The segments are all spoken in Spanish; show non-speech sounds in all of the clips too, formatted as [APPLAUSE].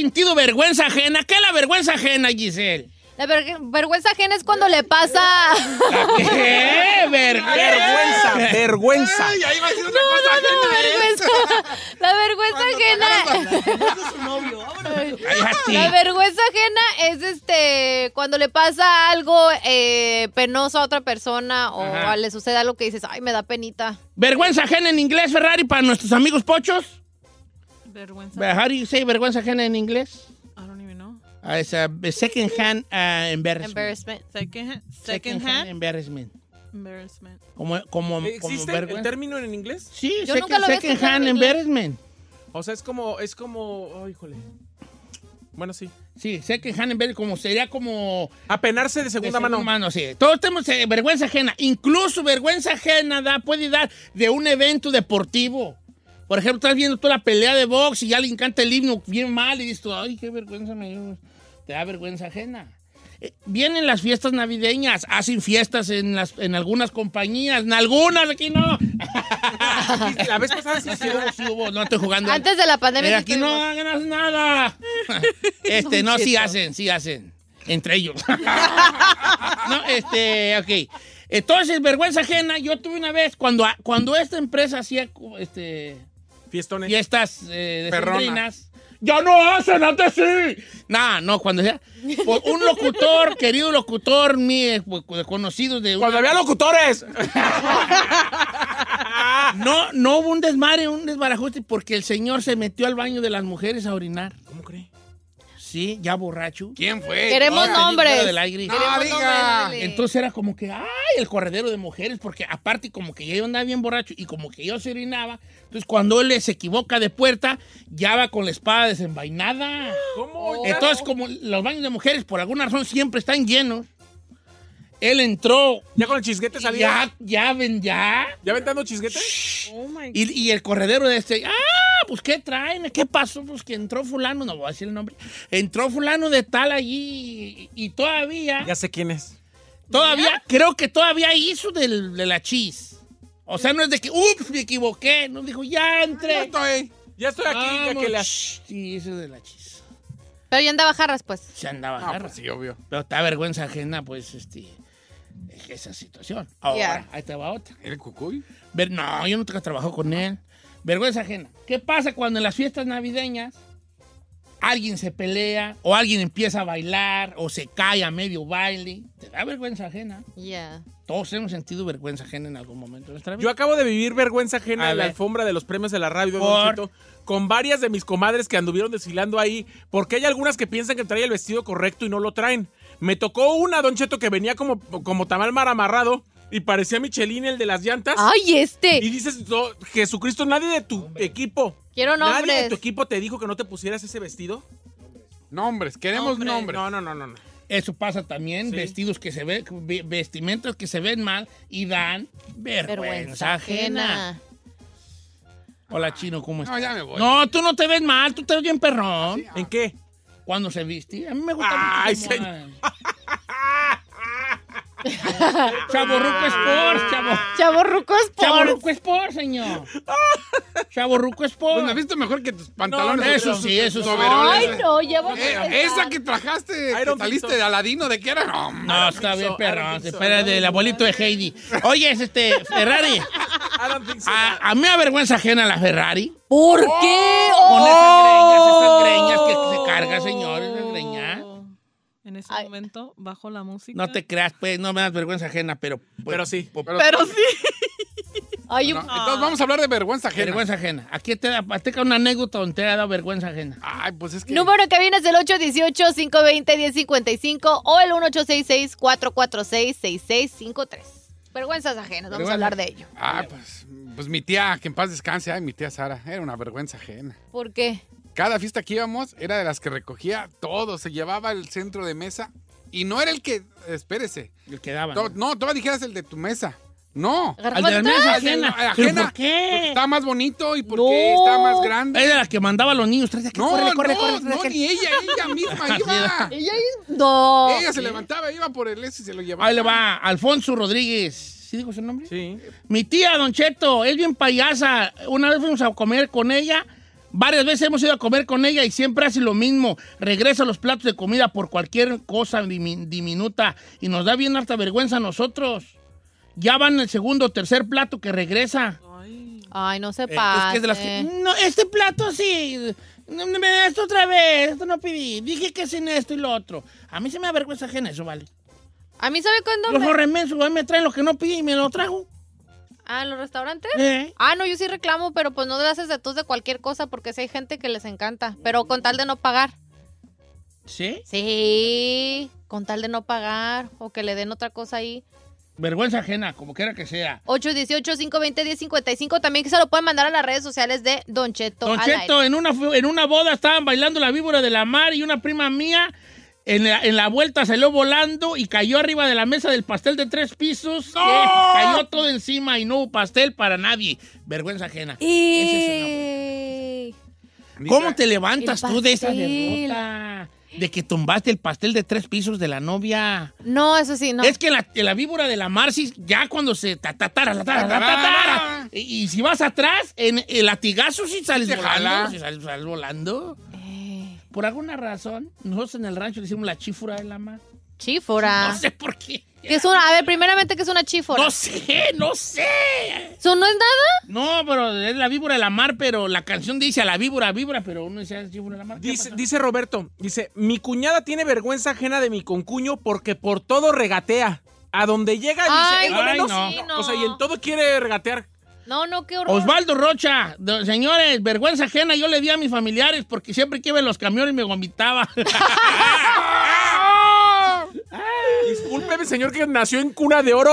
Sentido vergüenza ajena? ¿Qué es la vergüenza ajena, Giselle? La ver- vergüenza ajena es cuando le pasa. [LAUGHS] ¿Qué? Ver- Vergüenza, vergüenza. Ay, ahí va a decir otra No, cosa no, no, ajena, ¿eh? vergüenza. La vergüenza ajena. [LAUGHS] La vergüenza ajena es este cuando le pasa algo eh, penoso a otra persona o Ajá. le sucede algo que dices, ay, me da penita. Vergüenza ajena en inglés, Ferrari, para nuestros amigos pochos. Vergüenza. How do you say vergüenza ajena en inglés? I don't even know. Uh, it's a second hand uh, embarrassment. Embarrassment. Second hand. Second Second hand hand. embarrassment. Embarrassment. Como, como, como ¿Existe el vergüenza. término en inglés? Sí, Yo second, nunca lo second hand en inglés. embarrassment. O sea, es como, es como, oh, híjole. Bueno, sí. Sí, second hand embarrassment, como sería como... Apenarse de de segunda mano. sí. Todos tenemos eh, vergüenza ajena. Incluso vergüenza ajena da, puede dar de un evento deportivo. Por ejemplo, estás viendo toda la pelea de box y ya le encanta el himno bien mal y dices, tú, ay, qué vergüenza me dio. Te da vergüenza ajena. Eh, Vienen las fiestas navideñas, hacen fiestas en, las, en algunas compañías, en algunas, aquí no. [LAUGHS] La vez pasada sí Sí hubo, sí hubo, no estoy jugando. Antes de la pandemia. Eh, sí aquí no hagan nada. [LAUGHS] Este, no, sí hacen, sí hacen. Entre ellos. [LAUGHS] no, este, ok. Entonces, vergüenza ajena, yo tuve una vez, cuando, cuando esta empresa hacía este, Fiestones. fiestas eh, decembrinas, ya no hacen, antes sí. No, no, cuando sea, por un locutor, [LAUGHS] querido locutor, mi, conocido de... Cuando una- había locutores. [LAUGHS] No, no hubo un desmadre, un desbarajuste, porque el señor se metió al baño de las mujeres a orinar. Sí, ya borracho. ¿Quién fue? Queremos No, nombres. fuera del aire. No, Queremos diga. nombres. Entonces era como que, ay, el corredero de mujeres, porque aparte como que yo andaba bien borracho y como que yo se orinaba, entonces cuando él se equivoca de puerta, ya va con la espada desenvainada. ¿Cómo? Entonces como los baños de mujeres por alguna razón siempre están llenos, él entró, ¿Ya con el chisguete salía? ya, ya ven, ya, ¿Ya aventando chisguete? Oh my God. y, y el corredero de este, ah, pues ¿qué traen? ¿Qué pasó? Pues que entró fulano, no voy a decir el nombre, entró fulano de tal allí y, y todavía... Ya sé quién es. Todavía, creo que todavía hizo del- de la chis. O sea, no es de que, ups, me equivoqué. No dijo, ya Ya entré. estoy. Ya estoy aquí, ya Vamos. que le Shh, Sí, eso de la chis. Pero ya andaba jarras, pues. Se andaba Ah, pues sí, obvio. Pero está vergüenza ajena, pues, este, esa situación. Ahora, Ya. ahí te va otra. ¿El cucuy? Ver- no, yo no tengo trabajo con él. Vergüenza ajena. ¿Qué pasa cuando en las fiestas navideñas alguien se pelea o alguien empieza a bailar o se cae a medio baile? Te da vergüenza ajena. Ya. Todos hemos sentido vergüenza ajena en algún momento de nuestra vida. Yo acabo de vivir vergüenza ajena A en la alfombra de los premios de la radio, Don Por- Cheto, con varias de mis comadres que anduvieron desfilando ahí, porque hay algunas que piensan que trae el vestido correcto y no lo traen. Me tocó una, Don Cheto, que venía como, como tamal mar amarrado y parecía Michelin, el de las llantas. ¡Ay, este! Y dices, "No, Jesucristo, nadie de tu equipo, Quiero nadie de nombres. tu equipo te dijo que no te pusieras ese vestido. Nombres, queremos nombres. No, no, no, no. no. Eso pasa también, Sí. vestidos que se ven, ve- vestimentas que se ven mal y dan vergüenza, Vergüenza ajena. ajena. Hola, Chino, ¿cómo estás? No, ya me voy. No, tú no te ves mal, tú te ves bien perrón. ¿En qué? Cuando se viste, a mí me gusta Ay, mucho. señor. [LAUGHS] Chaborruco Sport, chavo. Chavo Sport. Chaborruco Sport, señor. Chaborruco Sport. Pues me viste mejor que tus pantalones. no, eso sí, eso sí. Ay, no, a Eh, esa que trajaste, que saliste de Aladino, ¿de qué era? No, No, está bien, so, I perrón. don't Se think so. espera del abuelito de Heidi. Oye, es este, Ferrari. I don't think so. A, a mí me avergüenza ajena la Ferrari. ¿Por qué? Con esas greñas, esas Oh. greñas que se carga, señor. En ese Ay. momento, bajo la música. No te creas, pues, no me das vergüenza ajena, pero... pues, Pero sí. Pero sí. Ay, No, entonces vamos a hablar de vergüenza ajena. Vergüenza ajena. Aquí te da te da una anécdota donde te ha dado vergüenza ajena. Ay, pues es que. Número que viene es el 818-520-1055 o el 1866-446-6653. Vergüenzas ajenas, vamos a hablar de ello. Ah, pues, pues mi tía, que en paz descanse, ay, mi tía Sara, era una vergüenza ajena. ¿Por qué? Cada fiesta que íbamos era de las que recogía todo, se llevaba el centro de mesa y no era el que, espérese, El que daba. to- ¿no? no, tú dijeras el de tu mesa. No. Al de la mesa ajena. Ajena. ¿Pero ¿Por Porque qué? Estaba más bonito y porque No. estaba más grande. Ella era la que mandaba a los niños. No, córrele, no, córrele, no, ni ella, ella misma [LAUGHS] iba. Ella No. Ella se levantaba, iba por el ese y se lo llevaba. Ahí le va, Alfonso Rodríguez. ¿Sí dijo su nombre? Sí. Mi tía, Don Cheto, es bien payasa. Una vez fuimos a comer con ella. Varias veces hemos ido a comer con ella y siempre hace lo mismo. Regresa los platos de comida por cualquier cosa dimi- diminuta y nos da bien harta vergüenza a nosotros. Ya van el segundo o tercer plato que regresa. Ay. No se Eh, es pase. que es de las que. No, este plato sí. Me das esto otra vez. Esto no pedí. Dije que sin esto y lo otro. A mí se me da vergüenza ajena eso, vale. A mí, ¿sabe cuándo? Los me- remensos, me traen lo que no pedí y me lo trago. Ah, ¿en los restaurantes? Eh. Ah, no, yo sí reclamo, pero pues no le haces de tos de cualquier cosa porque sí hay gente que les encanta. Pero con tal de no pagar. ¿Sí? Sí, con tal de no pagar o que le den otra cosa ahí. Vergüenza ajena, como quiera que sea. 818-520-1055. También que se lo pueden mandar a las redes sociales de Don Cheto. Don Cheto, en una, en una boda estaban bailando la víbora de la mar y una prima mía en la, en la vuelta salió volando y cayó arriba de la mesa del pastel de tres pisos. que cayó todo encima y no hubo pastel para nadie. Vergüenza ajena. Ese es una- ¿Cómo te levantas tú de esa derrota? De que tumbaste el pastel de tres pisos de la novia. No, eso sí, no. Es que la, víbora de la mar, sí, ya cuando se ta, ta, tara, ta, tara, ta, ta, tara, y, y si vas atrás, en el latigazo sí sales volando. jala. sí sales, sales volando. Por alguna razón, nosotros en el rancho le decimos la chífora de la mar. chífora. No sé por qué. ¿Qué es una? A ver, primeramente, ¿qué es una chífora? No sé, no sé. ¿Eso no es nada? No, pero es la víbora de la mar, pero la canción dice a la víbora, víbora, pero uno dice a la chífora de la mar. ¿Qué Dice, dice Roberto, dice, mi cuñada tiene vergüenza ajena de mi concuño porque por todo regatea. A donde llega dice, Ay, "Eh, bueno, ay, no". no. Sí, no. O sea, y en todo quiere regatear. No, no, qué horror. Osvaldo Rocha, señores, vergüenza ajena yo le di a mis familiares porque siempre que iba en los camiones me vomitaba. [LAUGHS] Discúlpeme, señor, que nació en cuna de oro.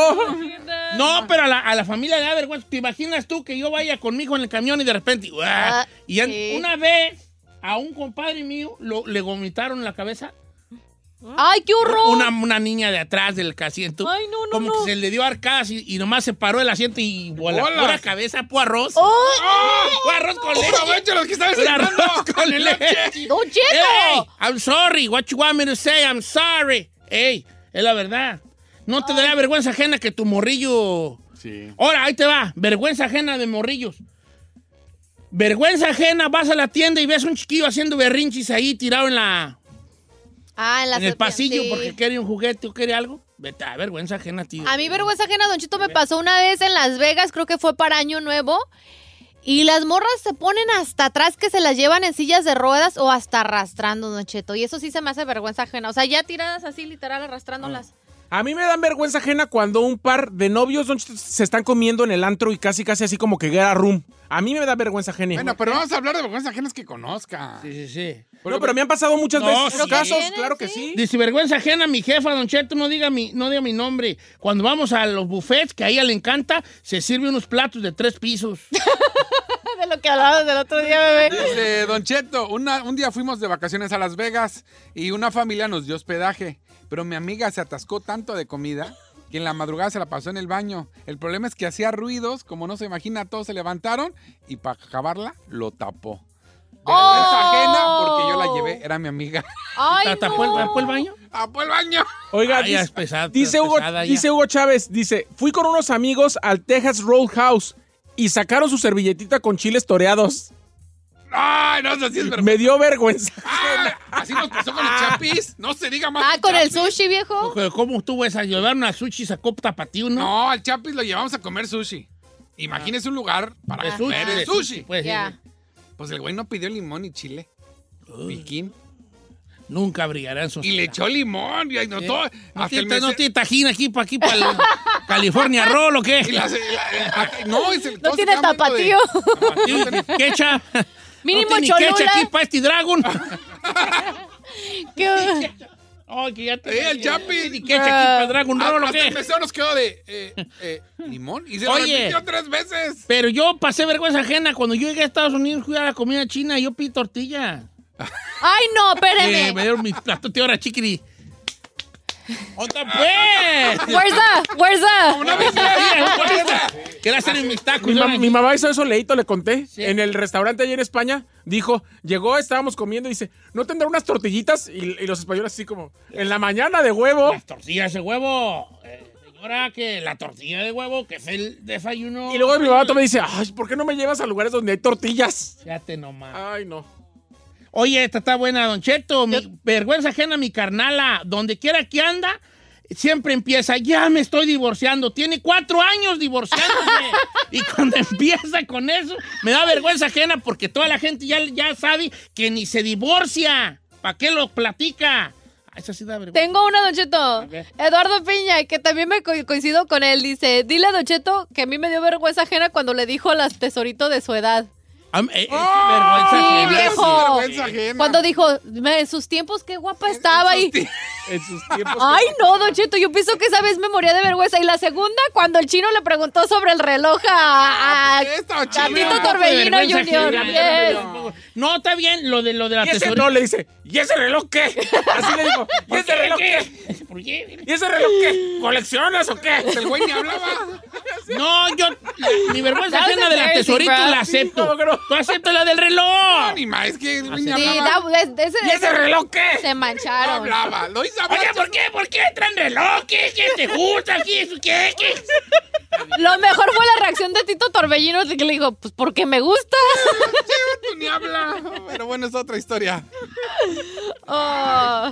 No, pero a la, a la familia le da vergüenza. ¿Te imaginas tú que yo vaya con mi hijo en el camión y de repente... Ah, y sí. una vez a un compadre mío lo- le vomitaron en la cabeza ¡Ay, qué horror! una, una niña de atrás del asiento. Ay, no, no, Como no. que se le dio arcadas y, y nomás se paró el asiento y por la cabeza fue arroz. ¡Ay! Fue arroz con leche. Aprovecha los que están Fue arroz sentando. [LAUGHS] con leche. ¡Don Hey, Cheto! I'm sorry. What you want me to say? I'm sorry. Ey, es la verdad. No te daría vergüenza ajena que tu morrillo... Sí. Ahora, ahí te va. Vergüenza ajena de morrillos. Vergüenza ajena, vas a la tienda y ves un chiquillo haciendo berrinchis ahí tirado en la Ah, en, la en el pasillo sí. porque quiere un juguete o quiere algo. Vete, a vergüenza ajena, tío. A mí vergüenza ajena, Don Chito, me pasó una vez en Las Vegas, creo que fue para Año Nuevo. Y las morras se ponen hasta atrás que se las llevan en sillas de ruedas o hasta arrastrando, Don Cheto. Y eso sí se me hace vergüenza ajena. O sea, ya tiradas así, literal, arrastrándolas. A mí me dan vergüenza ajena cuando un par de novios don se están comiendo en el antro y casi casi así como que guerra room. A mí me da vergüenza ajena. Bueno, pero vamos a hablar de vergüenza ajenas que conozca. Sí, sí, sí. no, pero me han pasado muchas No, veces sí. casos, claro que Sí. sí. Dice, vergüenza ajena, mi jefa, don Cheto, no diga mi, no diga mi nombre. Cuando vamos a los buffets, que a ella le encanta, se sirve unos platos de tres pisos. [LAUGHS] De lo que hablabas del otro día, bebé. Dice, Don Cheto, una- un día fuimos de vacaciones a Las Vegas y una familia nos dio hospedaje, pero mi amiga se atascó tanto de comida que en la madrugada se la pasó en el baño. El problema es que hacía ruidos, como no se imagina, todos se levantaron y para acabarla lo tapó. Vergüenza ajena porque yo la llevé, era mi amiga. Ay, ¿Tapó el, no. tapó el baño? ¡Tapó el baño! Oiga, dice, es pesado, dice es Hugo, pesada dice Hugo Chávez, dice, fui con unos amigos al Texas Roadhouse y sacaron su servilletita con chiles toreados. ¡Ay, no, eso sí es vergüenza! Me dio vergüenza. Ah, así nos pasó con el [LAUGHS] chapis. No se diga más. Ah, con el chapis. sushi, viejo. ¿Cómo estuvo esa? Llevaron a sushi, sacó tapatío, ¿no? No, al chapis lo llevamos a comer sushi. Imagínese un lugar para De comer el sushi. pues, Ya. Pues el güey no pidió limón y chile. Piquín. nunca brillará en Y le echó limón. Y ahí no, todo, ¿No hasta el tiene, no tiene tajín aquí para aquí, para el California Roll o qué? [LAUGHS] y la- la- la- no, y se- [LAUGHS] No tiene tapatío. ¿Qué echa? Mínimo no Cholula. quecha aquí para este Dragon. [LAUGHS] ¿Qué? Ay, que ya te... Eh, el Chapi. ¿Ni quecha aquí para Dragon Roll o qué? mesero nos quedó de eh, eh, limón. Y se lo Oye. repitió tres veces. Pero yo pasé vergüenza ajena. Cuando yo llegué a Estados Unidos, fui a la comida china y yo pedí tortilla. Ay, no, Eh, me dieron mi plato de hora chiquiri. ¿Dónde pues? Where's the? Where's the? Quería hacer mis tacos. Mi, ma- mi mamá hizo eso, leíto, le conté. Sí. En el restaurante allí en España, dijo, llegó, estábamos comiendo y dice, ¿no tendrá unas tortillitas? Y, y los españoles así como, en la mañana de huevo. Las tortillas de huevo. Eh, señora, que la tortilla de huevo, que fue el desayuno. Y luego mi mamá me dice, ay, ¿por qué no me llevas a lugares donde hay tortillas? Fíjate nomás. Ay, no. Oye, esta está buena, Don Cheto. Mi vergüenza ajena, mi carnala. Donde quiera que anda, siempre empieza, ya me estoy divorciando. Tiene cuatro años divorciándose. [LAUGHS] y cuando empieza con eso, me da vergüenza ajena porque toda la gente ya, ya sabe que ni se divorcia. ¿Para qué lo platica? Ah, Esa sí da vergüenza. Tengo una, Don Cheto. Eduardo Piña, que también me co- coincido con él. Dice, dile a Don Cheto que a mí me dio vergüenza ajena cuando le dijo las tesorito de su edad. Am- eh, es ¡Oh! vergüenza Sí, ajena. viejo. vergüenza ajena. Cuando dijo, "Me- en sus tiempos, qué guapa estaba ahí. [LAUGHS] En sus tiempos. Ay, no, Don Cheto, yo pienso que esa vez me moría de vergüenza. Y la segunda, cuando el chino le preguntó sobre el reloj a, a poco de Torbellino Junior. Yes. No, está bien lo de, lo de la tesorita. no le dice, ¿y ese reloj qué? Así le dijo, ¿y ese reloj qué? ¿Por qué? ¿Y ese reloj qué? ¿Coleccionas o qué? El güey ni hablaba. [LAUGHS] No, yo, mi vergüenza ajena de la tesorita la acepto. ¿Cómo que no? Tú aceptas la del reloj. Ni más, es que el güey ni Sí, hablaba. da- de- ese- ¿Y ese reloj qué? se No mancharon. hablaba. Lo hizo Oye. ¿por qué? ¿Por qué traen reloj? ¿Qué, qué te gusta? ¿Qué, qué, qué? Lo mejor fue la reacción de Tito Torbellino, de que le dijo, pues porque me gusta. Tú ni habla. Pero bueno, es otra historia. Oh.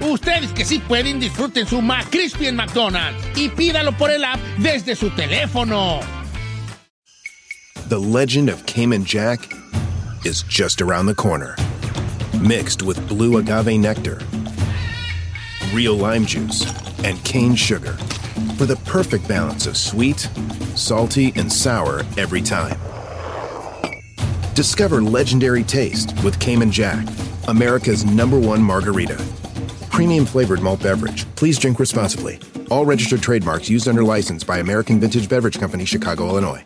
Ustedes que sí pueden, disfruten su McCrispy en McDonald's y pídalo por el app desde su teléfono. The legend of Cayman Jack is just around the corner. Mixed with blue agave nectar, real lime juice, and cane sugar for the perfect balance of sweet, salty, and sour every time. Discover legendary taste with Cayman Jack, America's number one margarita. Premium flavored malt beverage. Please drink responsibly. All registered trademarks used under license by American Vintage Beverage Company, Chicago, Illinois.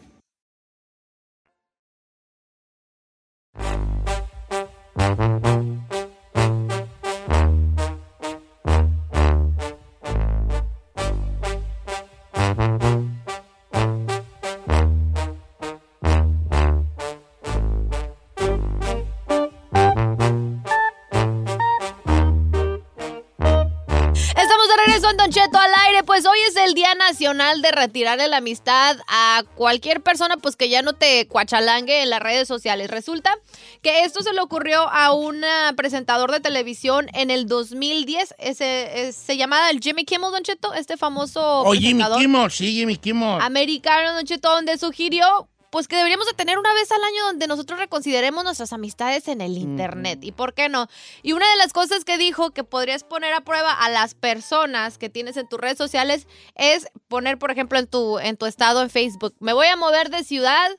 De retirarle la amistad a cualquier persona pues que ya no te cuachalangue en las redes sociales. Resulta que esto se le ocurrió a un ah, presentador de televisión en el 2010. Ese, es- se llamaba el Jimmy Kimmel, Don Cheto, este famoso O Jimmy presentador Kimmel, sí, Jimmy Kimmel. americano, Don Cheto, donde sugirió pues que deberíamos de tener una vez al año donde nosotros reconsideremos nuestras amistades en el internet. ¿Y por qué no? Y una de las cosas que dijo que podrías poner a prueba a las personas que tienes en tus redes sociales es poner, por ejemplo, en tu, en tu estado en Facebook, me voy a mover de ciudad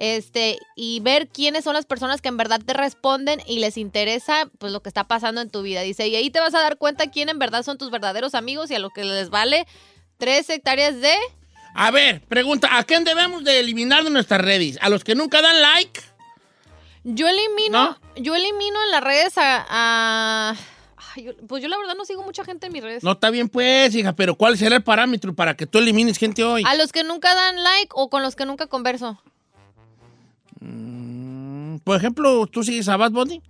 este, y ver quiénes son las personas que en verdad te responden y les interesa pues lo que está pasando en tu vida. Dice, y ahí te vas a dar cuenta quién en verdad son tus verdaderos amigos y a lo que les vale tres hectáreas de... A ver, pregunta, ¿a quién debemos de eliminar de nuestras redes? ¿A los que nunca dan like? Yo elimino, ¿No? yo elimino en las redes a... a- ay, yo- pues yo la verdad no sigo mucha gente en mis redes. No está bien pues, hija, pero ¿cuál será el parámetro para que tú elimines gente hoy? A los que nunca dan like o con los que nunca converso. Mm, Por ejemplo, ¿tú sigues a Bad Bunny?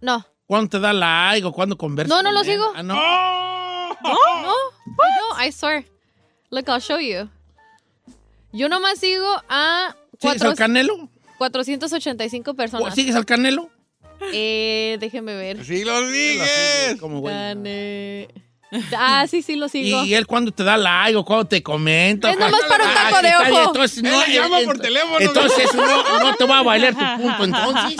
No. ¿Cuándo te da like o cuándo conversas? No, no lo él? sigo. Ah, no. No, no, [LAUGHS] no, I swear. Look, I'll show you. Yo nomás sigo a ¿Sigues cuatro- al Canelo? 485 personas. ¿Sigues al Canelo? Eh, déjenme ver. Sí lo sigues. Como güey. Cane- Ah, sí, sí lo sigo. ¿Y él cuándo te da like o cuándo te comenta? Es nomás para un taco de ojo. Entonces, no, Él le llama por ent- teléfono. Entonces no, no te va a bailar tu punto, [LAUGHS] entonces.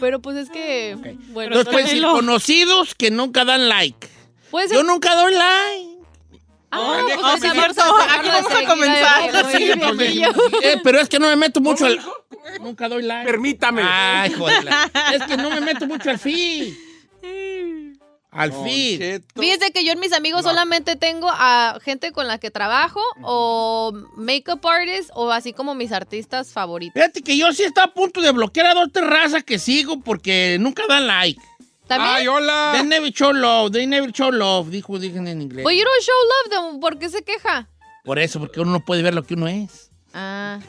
Pero pues es que... Bueno, Entonces puedes decir Canelo. conocidos que nunca dan like. Yo nunca doy like. Ah, pues, vamos cierto. a Aquí vamos comenzar. Sí, eh, pero es que no me meto mucho al... Nunca doy like. Permítame. Ay, joder. [LAUGHS] Es que no me meto mucho al feed. Al. Cheto. Fíjese que yo en mis amigos solamente tengo a gente con la que trabajo o makeup artists o así como mis artistas favoritos. Fíjate que yo sí estaba a punto de bloquear a dos terrazas que sigo porque nunca dan like. ¿También? Ay, hola. They never show love, they never show love, dijo, dijo en inglés. Pues you don't show love them, ¿por qué se queja? Por eso, porque uno no puede ver lo que uno es. Ah,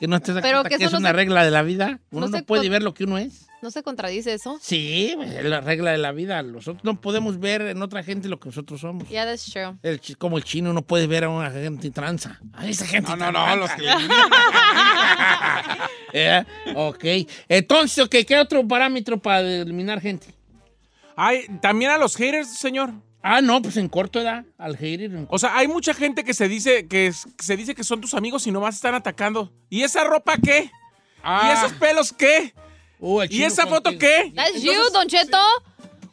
Que no te das Pero cuenta que que eso es no una se- regla de la vida. Uno no puede con- ver lo que uno es. ¿No se contradice eso? Sí, pues, es la regla de la vida. Nosotros no podemos ver en otra gente lo que nosotros somos. Yeah, that's true. El como el chino no puede ver a una gente tranza. A esa gente No, no, no, tranza. los que... [LAUGHS] Eh, [LAUGHS] Ok. Entonces, ok, ¿qué otro parámetro para eliminar gente? Ay, también a los haters, señor. Ah, no, pues en corto edad, al hater. en O sea, hay mucha gente que se dice que, es- que se dice que son tus amigos y nomás están atacando. ¿Y esa ropa qué? ¿Y Ah, esos pelos qué? Uh, el ¿Y esa con foto qué? That's you, Entonces, Don Cheto.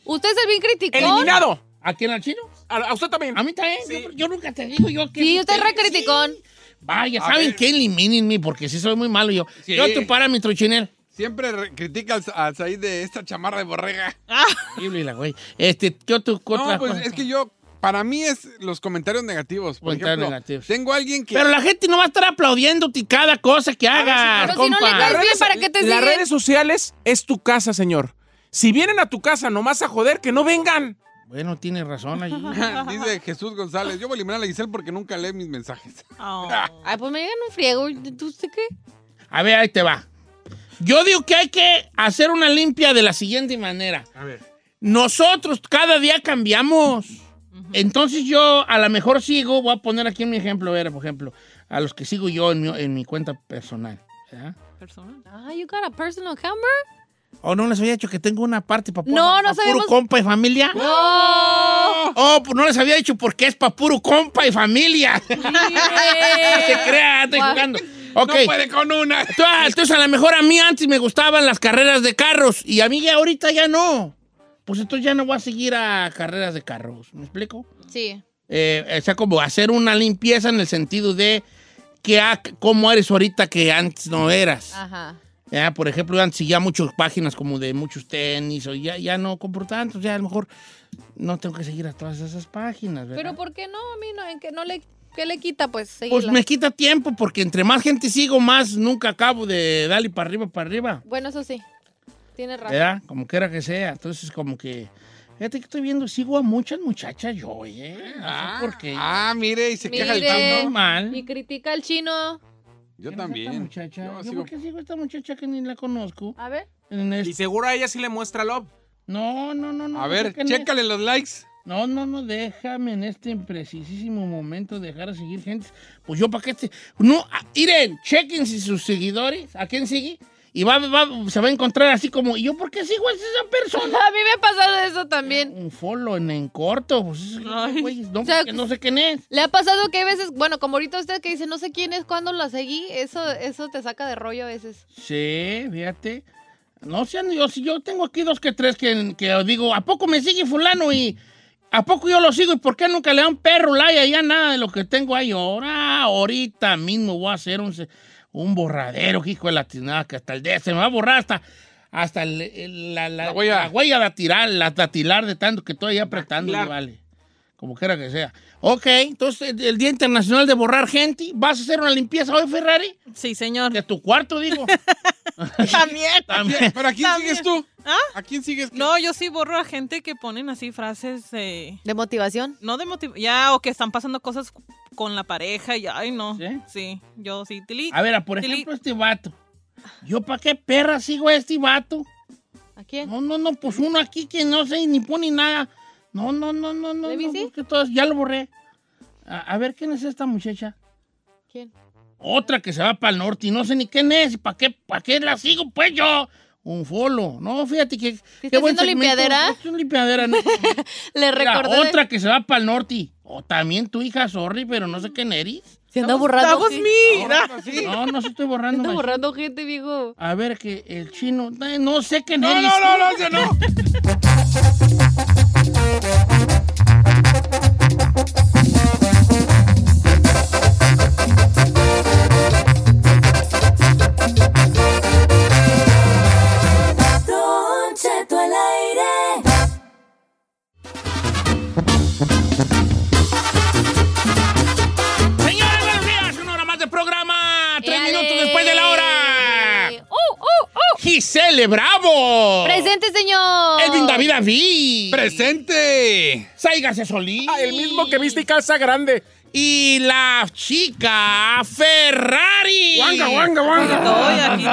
Usted es el bien criticón. Eliminado. ¿A quién al chino? A, a usted también. A mí también. Sí. Yo, yo nunca te digo yo que. Sí, usted es re criticón. sí. Vaya, A ¿saben ver. qué? Elimínenme porque sí soy muy malo yo. Sí. ¿Qué otro parámetro, Chinel? Siempre re- critica al, al Said de esta chamarra de borrega. [LAUGHS] Horrible la güey. Este, qué otra No, pues cosa? es que yo... Para mí es los comentarios negativos. Por Comentarios ejemplo, negativos. tengo a alguien que... Pero la gente no va a estar aplaudiéndote cada cosa que hagas, Pero si no le compa. caes bien, ¿para qué te Las redes sociales es tu casa, señor. Si vienen a tu casa nomás a joder, que no vengan. Bueno, tienes razón allí. [LAUGHS] Dice Jesús González, yo voy a eliminar a Giselle porque nunca lee mis mensajes. [LAUGHS] Oh. Ay, pues me digan un friego. ¿Tú usted qué? A ver, ahí te va. Yo digo que hay que hacer una limpia de la siguiente manera. A ver. Nosotros cada día cambiamos. Entonces yo a lo mejor sigo, voy a poner aquí mi ejemplo, a ver, por ejemplo, a los que sigo yo en mi, en mi cuenta personal. ¿verdad? Persona. Ah, you got a personal camera? ¿O no les había dicho que tengo una parte para No, no puro compa y familia? No. Oh, pues no les había dicho porque es para puro compa y familia. [LAUGHS] No se crea, estoy jugando. Ok. No puede con una. Entonces, a lo mejor a mí antes me gustaban las carreras de carros y a mí ya ahorita ya no. Pues entonces ya no voy a seguir a carreras de carros. ¿Me explico? Sí. Eh, o sea, como hacer una limpieza en el sentido de que, ah, cómo eres ahorita que antes no eras. Ajá. Ya, por ejemplo, antes seguía muchas páginas como de muchos tenis, o ya, ya no compro tantos, ya a lo mejor no tengo que seguir a todas esas páginas, ¿verdad? Pero ¿por qué no? A mí no, en que no le, ¿qué le quita? Pues Pues seguirla. me quita tiempo, porque entre más gente sigo, más nunca acabo de darle para arriba, para arriba. Bueno, eso sí. Tienes razón. ¿Verdad? Como quiera que sea. Entonces, como que. Fíjate que estoy viendo, sigo a muchas muchachas yo, ¿eh? No sé por qué. Ah, mire, y se queja el chino. normal. Y critica al chino. Yo ¿Quién es esta también. muchacha? Yo ¿Yo sigo- por qué sigo a esta muchacha que ni la conozco? A ver. En Y este- seguro a ella sí le muestra love. No, no, no, no. A ver, sé es. chécale los likes. No, no, no, déjame en este precisísimo momento dejar de seguir gente. Pues yo, ¿para qué? Te... No, ah, miren, chequen si sus seguidores, ¿a quién sigue? Y va, va- se va a encontrar así como, ¿y yo por qué sigo a esa persona? [LAUGHS] A mí me ha pasado eso también. Un follow en, en corto, pues güeyes, no, O sea, no sé quién es. Le ha pasado que a veces, bueno, como ahorita usted que dice, no sé quién es, cuándo la seguí, eso, eso te saca de rollo a veces. Sí, fíjate. No sean yo, si yo tengo aquí dos que tres que, que digo, ¿a poco me sigue fulano y a poco yo lo sigo y por qué nunca le da un perro like ya nada de lo que tengo ahí? Ahora, ahorita mismo voy a hacer un, un borradero, que hijo de la tinada, que hasta el día se me va a borrar hasta, hasta el- el- la, la- La huella. la huella datilar, la datilar de tanto que estoy ahí apretando, vale. Como quiera que sea. Ok, entonces el, Día Internacional de Borrar Gente, ¿vas a hacer una limpieza hoy, Ferrari? Sí, señor. De tu cuarto, digo. [LAUGHS] También. [LAUGHS] También. ¿Pero a quién También. sigues tú? ¿Ah? ¿A quién sigues? No, yo sí borro a gente que ponen así frases de... ¿De motivación? No de motivación. Ya, o que están pasando cosas con la pareja y ay, no. ¿Sí? Sí, yo sí. Tili, A ver, por tili- ejemplo, este vato. ¿Yo para qué perra sigo a este vato? ¿A quién? No, no, no, pues uno aquí que no sé ni pone nada. No, no, no, no, no. ¿Le no, todas, ya lo borré. A, a ver, ¿quién es esta muchacha? ¿Quién? Otra que se va para el norte y no sé ni quién es. ¿Y para qué, para qué la sigo? Pues yo. Un follow. No, fíjate que. está haciendo limpiadera? Es una limpiadera. ¿no? [LAUGHS] Le recordé. otra que se va para el norte. O también tu hija, sorry, pero no sé quién eres. Se anda borrando. Gente. me. No, no se estoy borrando. Anda macho. borrando gente, viejo. A ver, que el chino. eh, No sé quién No, eres. no, no, no, ese no. [LAUGHS] Thank you. Gisele Bravo. ¡Presente, señor! Elvin David David. ¡Presente! Sáigase Solís. Ah, el mismo que viste y calza grande. Y la chica Ferrari. Guanga, guanga, guanga. Estoy, aquí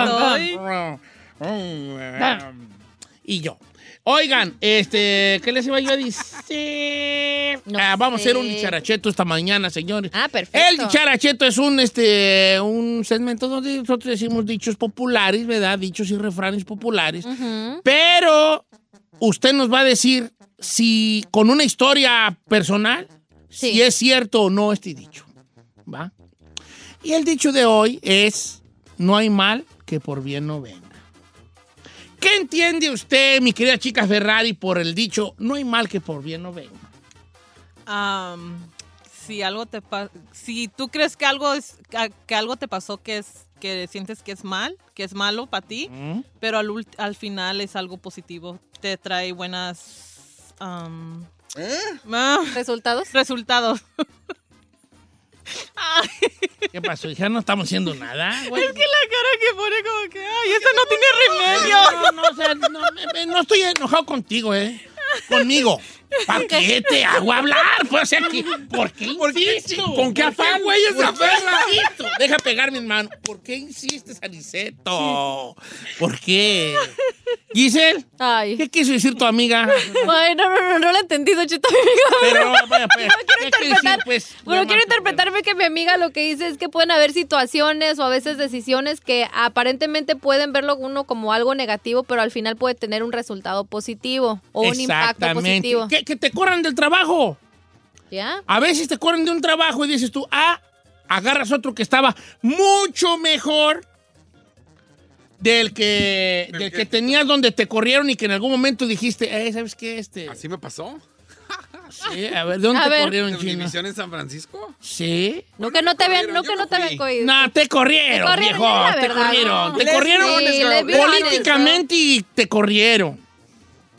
Y yo. Oigan, este, ¿qué les iba yo a decir? No Ah, vamos a hacer un dicharacheto esta mañana, señores. Ah, perfecto. El dicharacheto es un, este, un segmento donde nosotros decimos dichos populares, ¿verdad? Dichos y refranes populares. Pero usted nos va a decir si con una historia personal, Sí. si es cierto o no este dicho. ¿Va? Y el dicho de hoy es, no hay mal que por bien no venga. ¿Qué entiende usted, mi querida chica Ferrari, por el dicho, no hay mal que por bien no venga? Am, si algo te si tú crees que algo es que- algo te pasó que es que sientes que es mal, que es malo para ti, ¿Mm? pero al, final es algo positivo, te trae buenas am, ah, ¿Resultados? resultados. [LAUGHS] ¿Qué pasó? Ya no estamos haciendo nada. güey. Es que la cara que pone como que, ay, esta no tiene remedio. No, no, o sea, no, no estoy enojado contigo, ¿eh? Conmigo. ¿Para qué te hago hablar? Pues, o sea, que, ¿por qué insisto? ¿Con qué afán, güey, esa ¿Por qué perra? Deja pegar mis manos. ¿Por qué insistes, Aniceto? ¿Por qué? Giselle, Ay. ¿qué quiso decir tu amiga? Ay, no, no, no, no lo he entendido, Cheto. Pero, vaya, pues, No quiero ¿qué quiere interpretar, decir, pues? bueno, quiero interpretarme que mi amiga lo que dice es que pueden haber situaciones o a veces decisiones que aparentemente pueden verlo uno como algo negativo, pero al final puede tener un resultado positivo o un impacto positivo. Que, que te corran del trabajo. ¿Ya? A veces te corren de un trabajo y dices tú, ah, agarras otro que estaba mucho mejor del que, ¿Del que tenías donde te corrieron y que en algún momento dijiste, eh, ¿sabes qué? Este, ¿Así me pasó? Sí, a ver, ¿de dónde A te ver. corrieron, chino? ¿División en San Francisco? Sí. No que no te habían, corrieron, no que no te habían cogido. No, te corrieron, Te corrieron, viejo. Te verdad, corrieron. no. Te corrieron les vi políticamente y te corrieron.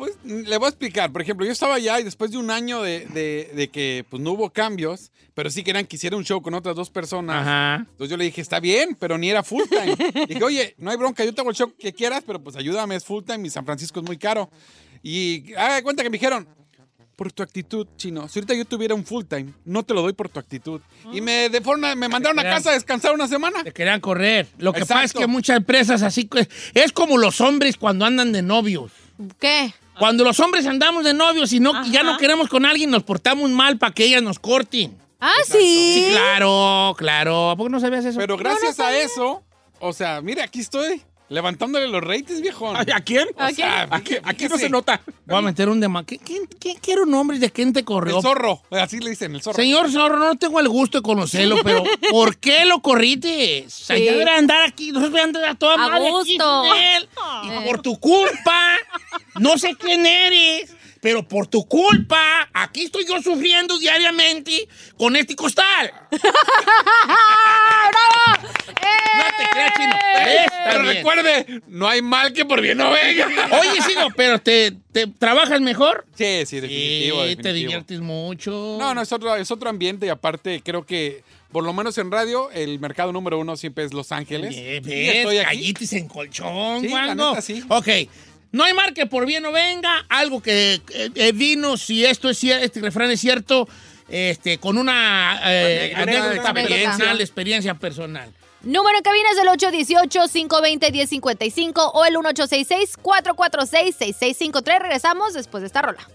Pues le voy a explicar. Por ejemplo, yo estaba allá y después de un año de, de- de que pues, no hubo cambios, pero sí querían que hiciera un show con otras dos personas. Ajá. Entonces yo le dije, está bien, pero ni era full time. [LAUGHS] dije, oye, no hay bronca, yo te hago el show que quieras, pero pues ayúdame, es full time y San Francisco es muy caro. Y haga de cuenta que me dijeron, por tu actitud, chino, si ahorita yo tuviera un full time, no te lo doy por tu actitud. Y me de forma, me mandaron a casa a descansar una semana. Te querían correr. Lo que Exacto. pasa es que muchas empresas así es como los hombres cuando andan de novios. ¿Qué? Cuando los hombres andamos de novios y no, ya no queremos con alguien, nos portamos mal para que ellas nos corten. Ah, sí. Sí, claro, claro. ¿A poco no sabías eso? Pero gracias a eso, o sea, mire, aquí estoy levantándole los ratings, viejo. ¿A quién? O sea, Aquí, fíjese, aquí no se nota. Voy a meter un demás. ¿Quién, quién, quién quiere un nombre de quién te corrió? El zorro, así le dicen, el zorro. Señor Zorro, no tengo el gusto de conocerlo, pero ¿por qué lo corriste? O sea, ya debería andar aquí, nosotros deberíamos andar a toda A madre aquí gusto. sin él. Y por tu culpa, no sé quién eres, pero por tu culpa, aquí estoy yo sufriendo diariamente con este costal. [LAUGHS] ¡Bravo! No te creas, chino. ¡Eh! Pero bien. recuerde, no hay mal que por bien no venga. [LAUGHS] Oye, sigo, pero ¿te, te trabajas mejor? Sí, sí, definitivo, Sí, te diviertes mucho. No, no, es otro, es otro ambiente y aparte creo que, por lo menos en radio, el mercado número uno siempre es Los Ángeles. ¿Ves? estoy aquí. En colchón, Sí, la neta, sí. Ok. No hay mal que por bien no venga. Algo que eh, eh, vino, si esto es este refrán es cierto, este, con una eh, Anécdota, anécdota experiencia. personal, experiencia personal. Número en cabina es el 818-520-1055 o el 1866-446-6653. Regresamos después de esta rola.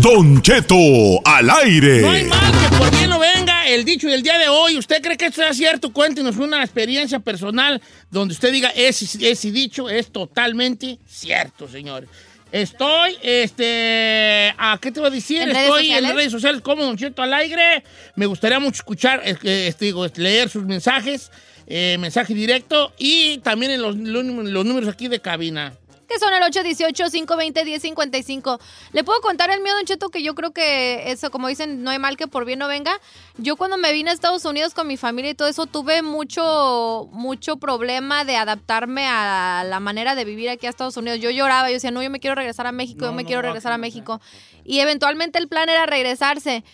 Don Cheto al aire. No hay mal que por bien no venga. El dicho del día de hoy, ¿usted cree que esto sea cierto? Cuéntenos una experiencia personal donde usted diga, ese, ese dicho es totalmente cierto, señores. Estoy, este, ¿a qué te voy a decir? ¿En redes Estoy en redes sociales como Don Cheto al aire. Me gustaría mucho escuchar, este, digo, leer sus mensajes, eh, mensaje directo y también en los, los números aquí de cabina. Que son el 818-520-1055. Le puedo contar el mío, Don Cheto, que yo creo que eso, como dicen, no hay mal que por bien no venga. Yo cuando me vine a Estados Unidos con mi familia y todo eso, tuve mucho, mucho problema de adaptarme a la manera de vivir aquí a Estados Unidos. Yo lloraba, yo decía, no, yo me quiero regresar a México, yo me quiero regresar a México. Y eventualmente el plan era regresarse.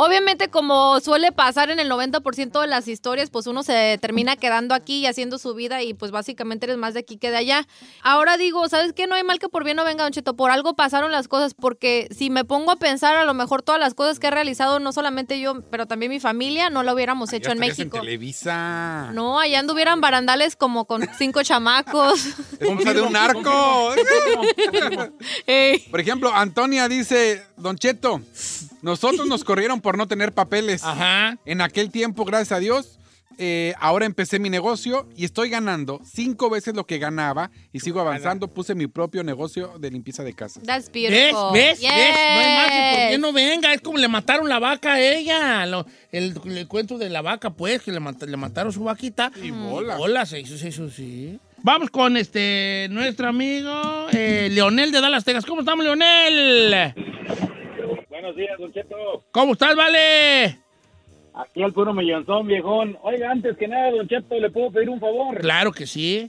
Obviamente, como suele pasar en el 90% de las historias, pues uno se termina quedando aquí y haciendo su vida y pues básicamente eres más de aquí que de allá. Ahora digo, ¿sabes qué? No hay mal que por bien no venga, Don Cheto. Por algo pasaron las cosas, porque si me pongo a pensar, a lo mejor todas las cosas que he realizado, no solamente yo, pero también mi familia, no lo hubiéramos hecho en México. En Televisa. No, allá anduvieran barandales como con cinco chamacos. Esposa de un narco. [LAUGHS] Ey. Por ejemplo, Antonia dice, Don Cheto, nosotros nos corrieron por no tener papeles. Ajá. En aquel tiempo, gracias a Dios, eh, ahora empecé mi negocio y estoy ganando cinco veces lo que ganaba y sigo avanzando. Puse mi propio negocio de limpieza de casa. That's ¿Ves? beautiful. ¿Ves? ¿Ves? No hay que por bien no venga. Es como le mataron la vaca a ella. Lo- el, el cuento de la vaca, pues, que le, mat- le mataron su vaquita. Y bola. Se hizo, se hizo, sí. Vamos con este nuestro amigo eh, Leonel de Dallas, Texas. ¿Cómo estamos, Leonel? Buenos días, Don Cheto. ¿Cómo estás, vale? Aquí al puro millonzón, viejón. Oiga, antes que nada, Don Cheto, ¿le puedo pedir un favor? Claro que sí.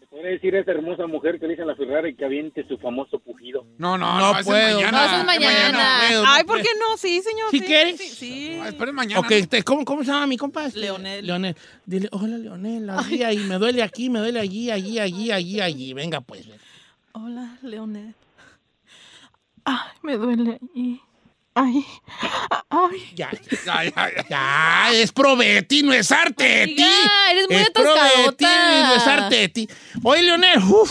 ¿Le podría decir a esa hermosa mujer que le dice en la Ferrari que aviente su famoso pujido? No, no, No no, puedo. mañana. No, eso es mañana. No puedo, no Ay, ¿por qué no? Sí, señor. ¿Sí quieres? Sí, sí. No, esperen mañana. Ok, te- ¿cómo, ¿cómo se llama mi compa? Este, Leonel. Leonel. Dile, hola, Leonel. Allí, ahí, me duele aquí, me duele allí, allí, allí, allí, allí. Venga, pues. Hola, Leonel. Ay, me duele ahí. Ay, ay. Ya, ya, ya, ya. Ya, es Probetti, no es Arteti. Amiga, eres muy es no es Arteti. Oye, Leonel, uf,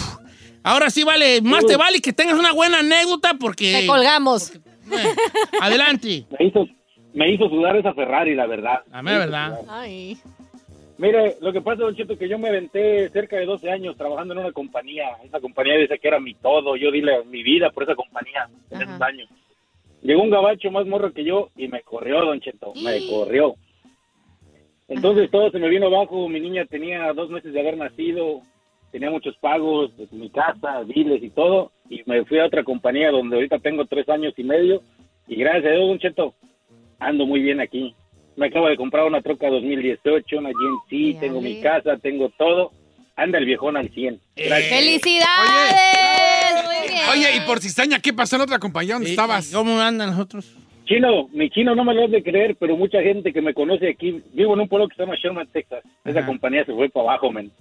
ahora sí vale, más te vale que tengas una buena anécdota porque... Te colgamos. Bueno, adelante. Me hizo, me hizo sudar esa Ferrari, la verdad. A mí, ¿verdad? Ay. Mire, lo que pasa, Don Cheto, que yo me aventé cerca de 12 años trabajando en una compañía. Esa compañía dice que era mi todo. Yo di la- mi vida por esa compañía en esos años. Llegó un gabacho más morro que yo y me corrió, Don Cheto, me corrió. Entonces todo se me vino abajo, mi niña tenía dos meses de haber nacido, tenía muchos pagos de mi casa, biles y todo, y me fui a otra compañía donde ahorita tengo tres años y medio, y gracias a Dios, Don Cheto, ando muy bien aquí. Me acabo de comprar una troca 2018, una GMC, tengo mi casa, tengo todo. Anda el viejón al 100. Gracias. ¡Felicidades! Muy bien. Oye, y por cizaña, ¿qué pasó en otra compañía donde estabas? ¿Cómo andan nosotros? Chino, mi chino no me lo has de creer, pero mucha gente que me conoce aquí, vivo en un pueblo que se llama Sherman, Texas. Esa compañía se fue para abajo, men.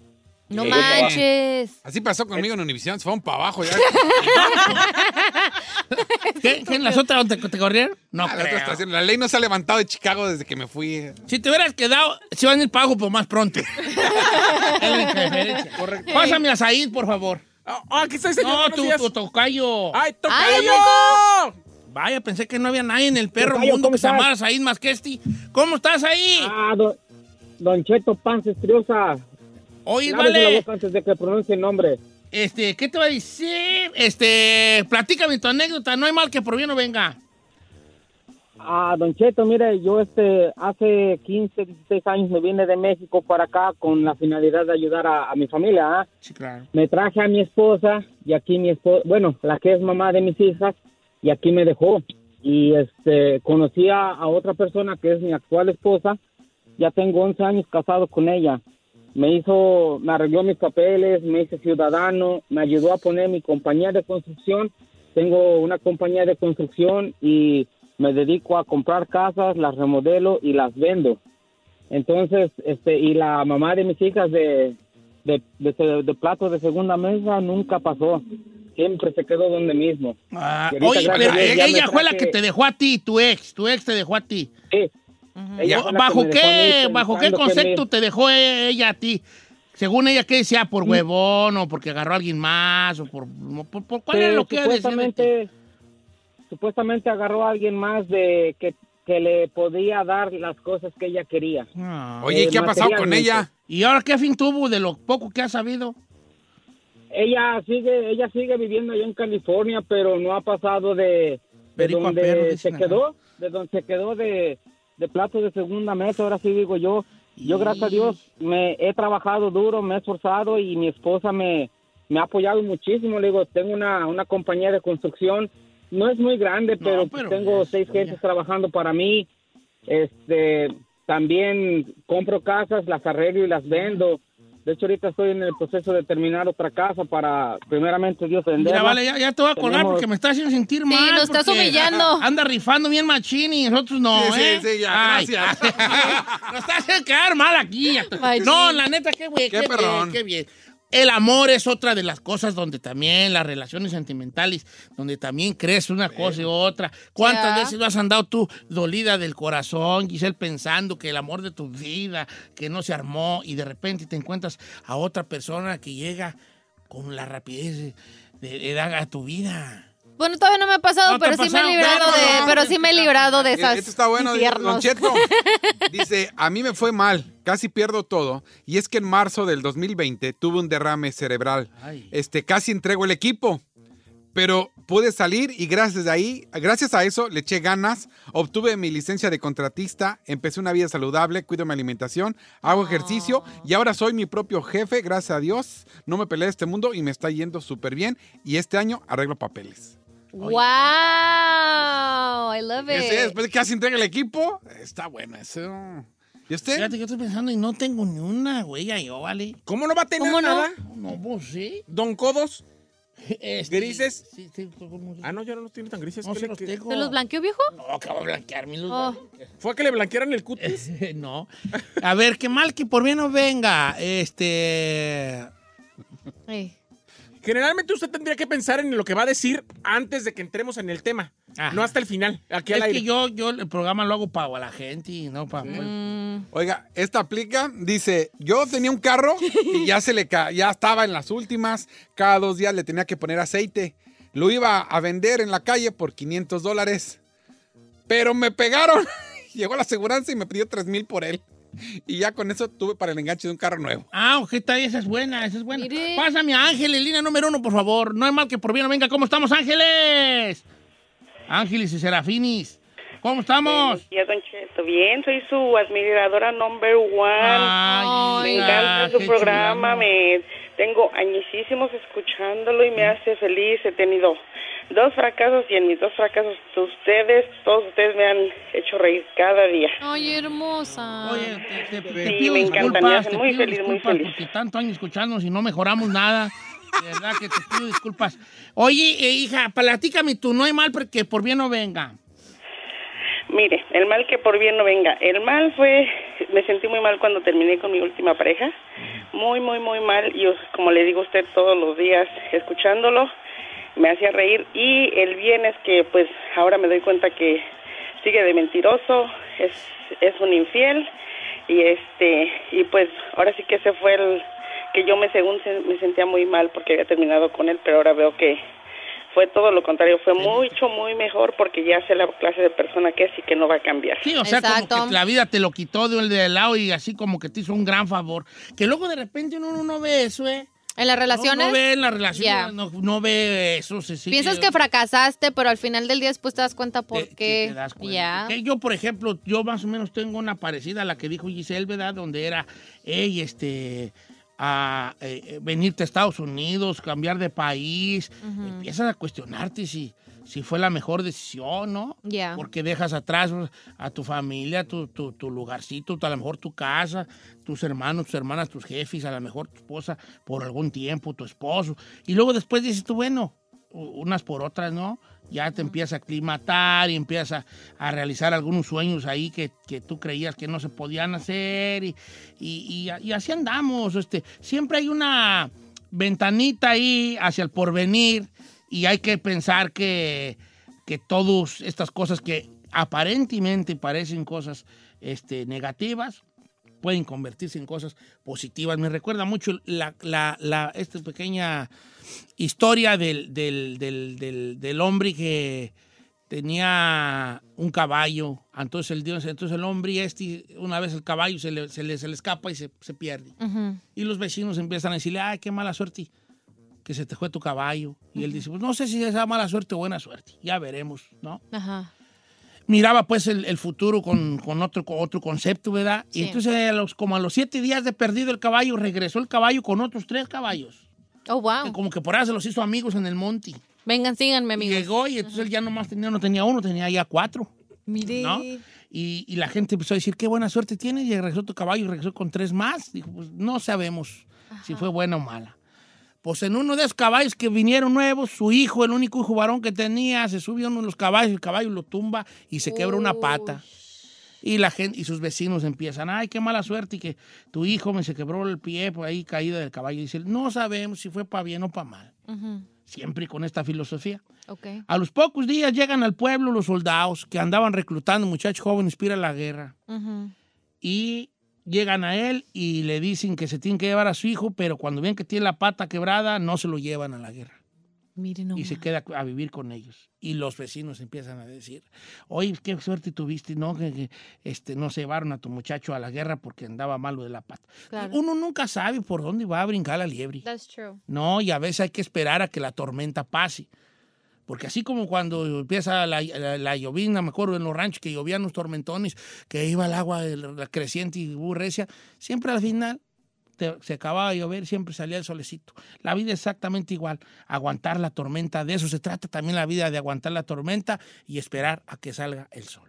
No abajo. manches. Así pasó conmigo en Univision, se fueron para abajo ya. [LAUGHS] [LAUGHS] ¿Qué? ¿Qué en las otras donde te, te corrieron? No, Ah, la, otra creo. estación. La ley no se ha levantado de Chicago desde que me fui. Si te hubieras quedado, se van a ir pago, pero más pronto. [LAUGHS] es la diferencia. Correcto. Pásame a Said, por favor. Ah, aquí está, señor. No, buenos tu, días. tu tocayo. ¡Ay, ¡Ay, tocayo! ¿a Vaya, pensé que no había nadie en el perro Tocayo, mundo ¿cómo que se estás? llamara Said más que este. ¿Cómo estás ahí? Ah, don, don Cheto Panza Estriosa. Oye, Lávese la vale. boca antes de que pronuncie el nombre. Este, ¿qué te va a decir? Este, platícame tu anécdota. No hay mal que por bien no venga. Ah, Don Cheto, mire, yo este, hace 15, 16 años me vine de México para acá con la finalidad de ayudar a, a mi familia. ¿ah? Sí, claro. Me traje a mi esposa y aquí mi esposa, bueno, la que es mamá de mis hijas, y aquí me dejó. Y este, conocí a, a otra persona que es mi actual esposa. Ya tengo 11 años casado con ella. Me hizo, me arregló mis papeles, me hice ciudadano, me ayudó a poner mi compañía de construcción. Tengo una compañía de construcción y me dedico a comprar casas, las remodelo y las vendo. Entonces, este, y la mamá de mis hijas de, de, de, de plato de segunda mesa nunca pasó. Siempre se quedó donde mismo. Ah, oye, gracias ella fue la que te dejó a ti, tu ex. Tu ex te dejó a ti. Sí. ¿Bajo qué, bajo qué que concepto me- te dejó ella a ti? Según ella, ¿qué decía? ¿Por huevón o porque agarró a alguien más? ¿O por, por- por- cuál era que lo que ella decía supuestamente, supuestamente agarró a alguien más de que, que le podía dar las cosas que ella quería. Oye, ¿y qué ha pasado con ella? ¿Y ahora qué fin tuvo de lo poco que ha sabido? Ella sigue, ella sigue viviendo allá en California, pero no ha pasado de, donde perro, se quedó, de donde se quedó de, de plato de segunda mesa, ahora sí digo yo. Yo, gracias a Dios, me he trabajado duro, me he esforzado y mi esposa me, me ha apoyado muchísimo. Le digo, tengo una, una compañía de construcción, no es muy grande, pero, pero tengo seis gentes trabajando para mí. Este, también compro casas, las arreglo y las vendo. De hecho, ahorita estoy en el proceso de terminar otra casa para, primeramente, Dios venderla. Mira, vale, ya, ya te voy a colgar Tenemos- porque me estás haciendo sentir Sí, mal. nos estás porque humillando. Anda rifando bien machín y nosotros no, Sí, sí, ¿eh? sí, ya, Ay, gracias. [LAUGHS] nos estás haciendo quedar mal aquí. Machín. No, la neta, qué güey, Qué qué, perrón. bien, qué bien. El amor es otra de las cosas donde también las relaciones sentimentales, donde también crece una cosa y otra. ¿Cuántas Ya. veces no has andado tú dolida del corazón, Giselle, pensando que el amor de tu vida, que no se armó y de repente te encuentras a otra persona que llega con la rapidez de, dar a tu vida? Bueno, todavía no me ha pasado, No pero sí me he librado Bueno, de, no, pero sí me he librado de esas Esto está bueno, Don infiernos. Cheto. [LAUGHS] Dice, a mí me fue mal, casi pierdo todo. Y es que en marzo del 2020 tuve un derrame cerebral. Ay. Este, casi entrego el equipo. Pero pude salir y gracias a ahí, gracias a eso le eché ganas, obtuve mi licencia de contratista, empecé una vida saludable, cuido mi alimentación, hago ejercicio y ahora soy mi propio jefe, gracias a Dios. No me peleé de este mundo y me está yendo súper bien y este año arreglo papeles. Wow, I love Ese, it. después de que casi entrega el equipo, está bueno eso. ¿Y usted? Fíjate yo estoy pensando y no tengo ni una huella yo, ¿vale? ¿Cómo no va a tener ¿Cómo no? nada? No, pues sí. ¿Don Codos? [LAUGHS] Este, ¿Grises? Sí, sí. ¿cómo se- Ah, no, ya no los tiene tan grises. No ¿Qué se le- los qué- tengo. ¿Se los blanqueó, viejo? No, acabo de blanquearme los Oh. ¿Fue a que le blanquearan el cutis? [LAUGHS] No. A ver, qué mal que por bien no venga. Este. Ey. Generalmente usted tendría que pensar en lo que va a decir antes de que entremos en el tema. Ajá. No hasta el final, aquí Es al aire. que yo, yo el programa lo hago para la gente y no para. Mm, Oiga, esta aplica, dice, yo tenía un carro y ya se le ca- ya estaba en las últimas, cada dos días le tenía que poner aceite. Lo iba a vender en la calle por 500 dólares, pero me pegaron. [LAUGHS] Llegó la aseguranza y me pidió 3 mil por él. Y ya con eso tuve para el enganche de un carro nuevo. Ah, ahí, esa es buena, esa es buena. Mire. Pásame a Ángeles, línea número uno, por favor. No hay mal que por bien no venga. ¿Cómo estamos, Ángeles? Ángeles y Serafinis. ¿Cómo estamos? Ya, Don Cheto, bien, soy su admiradora number one. Ay, me encanta su programa, me tengo añísimos escuchándolo y me hace feliz. He tenido dos fracasos y en mis dos fracasos ustedes, todos ustedes me han hecho reír cada día. Ay, hermosa. Oye, te, te- te Sí, pido me me disculpas, hacen te muy pido feliz, muy disculpas feliz. porque tanto años escuchándonos y no mejoramos nada. De verdad que te pido disculpas. Oye, eh, hija, platícame tú, no hay mal porque por bien no venga. Mire, el mal que por bien no venga. El mal fue, me sentí muy mal cuando terminé con mi última pareja. Muy, muy, muy mal. Y como le digo a usted todos los días, escuchándolo, me hacía reír. Y el bien es que, pues, ahora me doy cuenta que sigue de mentiroso, es, es un infiel. Y este, y pues, ahora sí que ese fue el que yo me, según se- me sentía muy mal porque había terminado con él, pero ahora veo que fue todo lo contrario, fue mucho, muy mejor porque ya sé la clase de persona que es y que no va a cambiar. Sí, o sea, como que la vida te lo quitó de un de lado y así como que te hizo un gran favor. Que luego de repente uno no ve eso, ¿eh? ¿En las relaciones? No, ve en la relación, Ya. no, no ve eso. sí, Piensas que fracasaste, pero al final del día después te das cuenta por qué. te das cuenta. Yo, por ejemplo, yo más o menos tengo una parecida a la que dijo Giselle, ¿verdad? Donde era, hey, este, a eh, eh, venirte a Estados Unidos, cambiar de país, empiezas a cuestionarte si, si fue la mejor decisión, ¿no? Ya. Porque dejas atrás pues, a tu familia, tu, tu, tu lugarcito, a lo mejor tu casa, tus hermanos, tus hermanas, tus jefes, a lo mejor tu esposa por algún tiempo, tu esposo. Y luego después dices tú, bueno, unas por otras, ¿no? Ya te empiezas a aclimatar y empiezas a, a realizar algunos sueños ahí que, que tú creías que no se podían hacer y, y- y- y así andamos. Este, siempre hay una ventanita ahí hacia el porvenir y hay que pensar que, que todas estas cosas que aparentemente parecen cosas este, negativas, pueden convertirse en cosas positivas. Me recuerda mucho la, la- la- esta pequeña historia del, del- del- del- hombre que tenía un caballo. Entonces el, dios, entonces el hombre este, una vez el caballo se le, se le- se le escapa y se, se pierde. Ujú. Y los vecinos empiezan a decirle, ay, qué mala suerte que se te fue tu caballo. Y él dice, pues no sé si es mala suerte o buena suerte. Ya veremos, ¿no? Ajá. miraba pues el, el futuro con, con otro, con otro concepto, ¿verdad? Sí. Y entonces a los, como a los siete días de perdido el caballo, regresó el caballo con otros tres caballos. Oh, wow. Que como que por ahí se los hizo amigos en el monte. Vengan, síganme, Y amigos. llegó y entonces él ya nomás tenía, no tenía uno, tenía ya cuatro. Mire. ¿no? Y, y la gente empezó a decir, qué buena suerte tienes. Y regresó tu caballo y regresó con tres más. Dijo, pues no sabemos si fue buena o mala. Pues en uno de esos caballos que vinieron nuevos, su hijo, el único hijo varón que tenía, se subió uno de los caballos, el caballo lo tumba y se quebra una pata. Y la gente y sus vecinos empiezan, ay, qué mala suerte y que tu hijo me se quebró el pie por ahí caída del caballo. Y dice, no sabemos si fue para bien o para mal. Siempre con esta filosofía. A los pocos días llegan al pueblo los soldados que andaban reclutando muchachos jóvenes para la guerra. Y llegan a él y le dicen que se tienen que llevar a su hijo, pero cuando ven que tiene la pata quebrada, no se lo llevan a la guerra. Miren, y se queda a vivir con ellos. Y los vecinos empiezan a decir, oye, qué suerte tuviste, ¿no? Que, que, este, no se llevaron a tu muchacho a la guerra porque andaba malo de la pata. Claro. Uno nunca sabe por dónde va a brincar la liebre. That's true. No, y a veces hay que esperar a que la tormenta pase. Porque así como cuando empieza la, la, la llovina, me acuerdo en los ranchos que llovían los tormentones, que iba el agua creciente y burrecia, siempre al final se acababa de llover, siempre salía el solecito. La vida es exactamente igual, aguantar la tormenta, de eso se trata también la vida, de aguantar la tormenta y esperar a que salga el sol.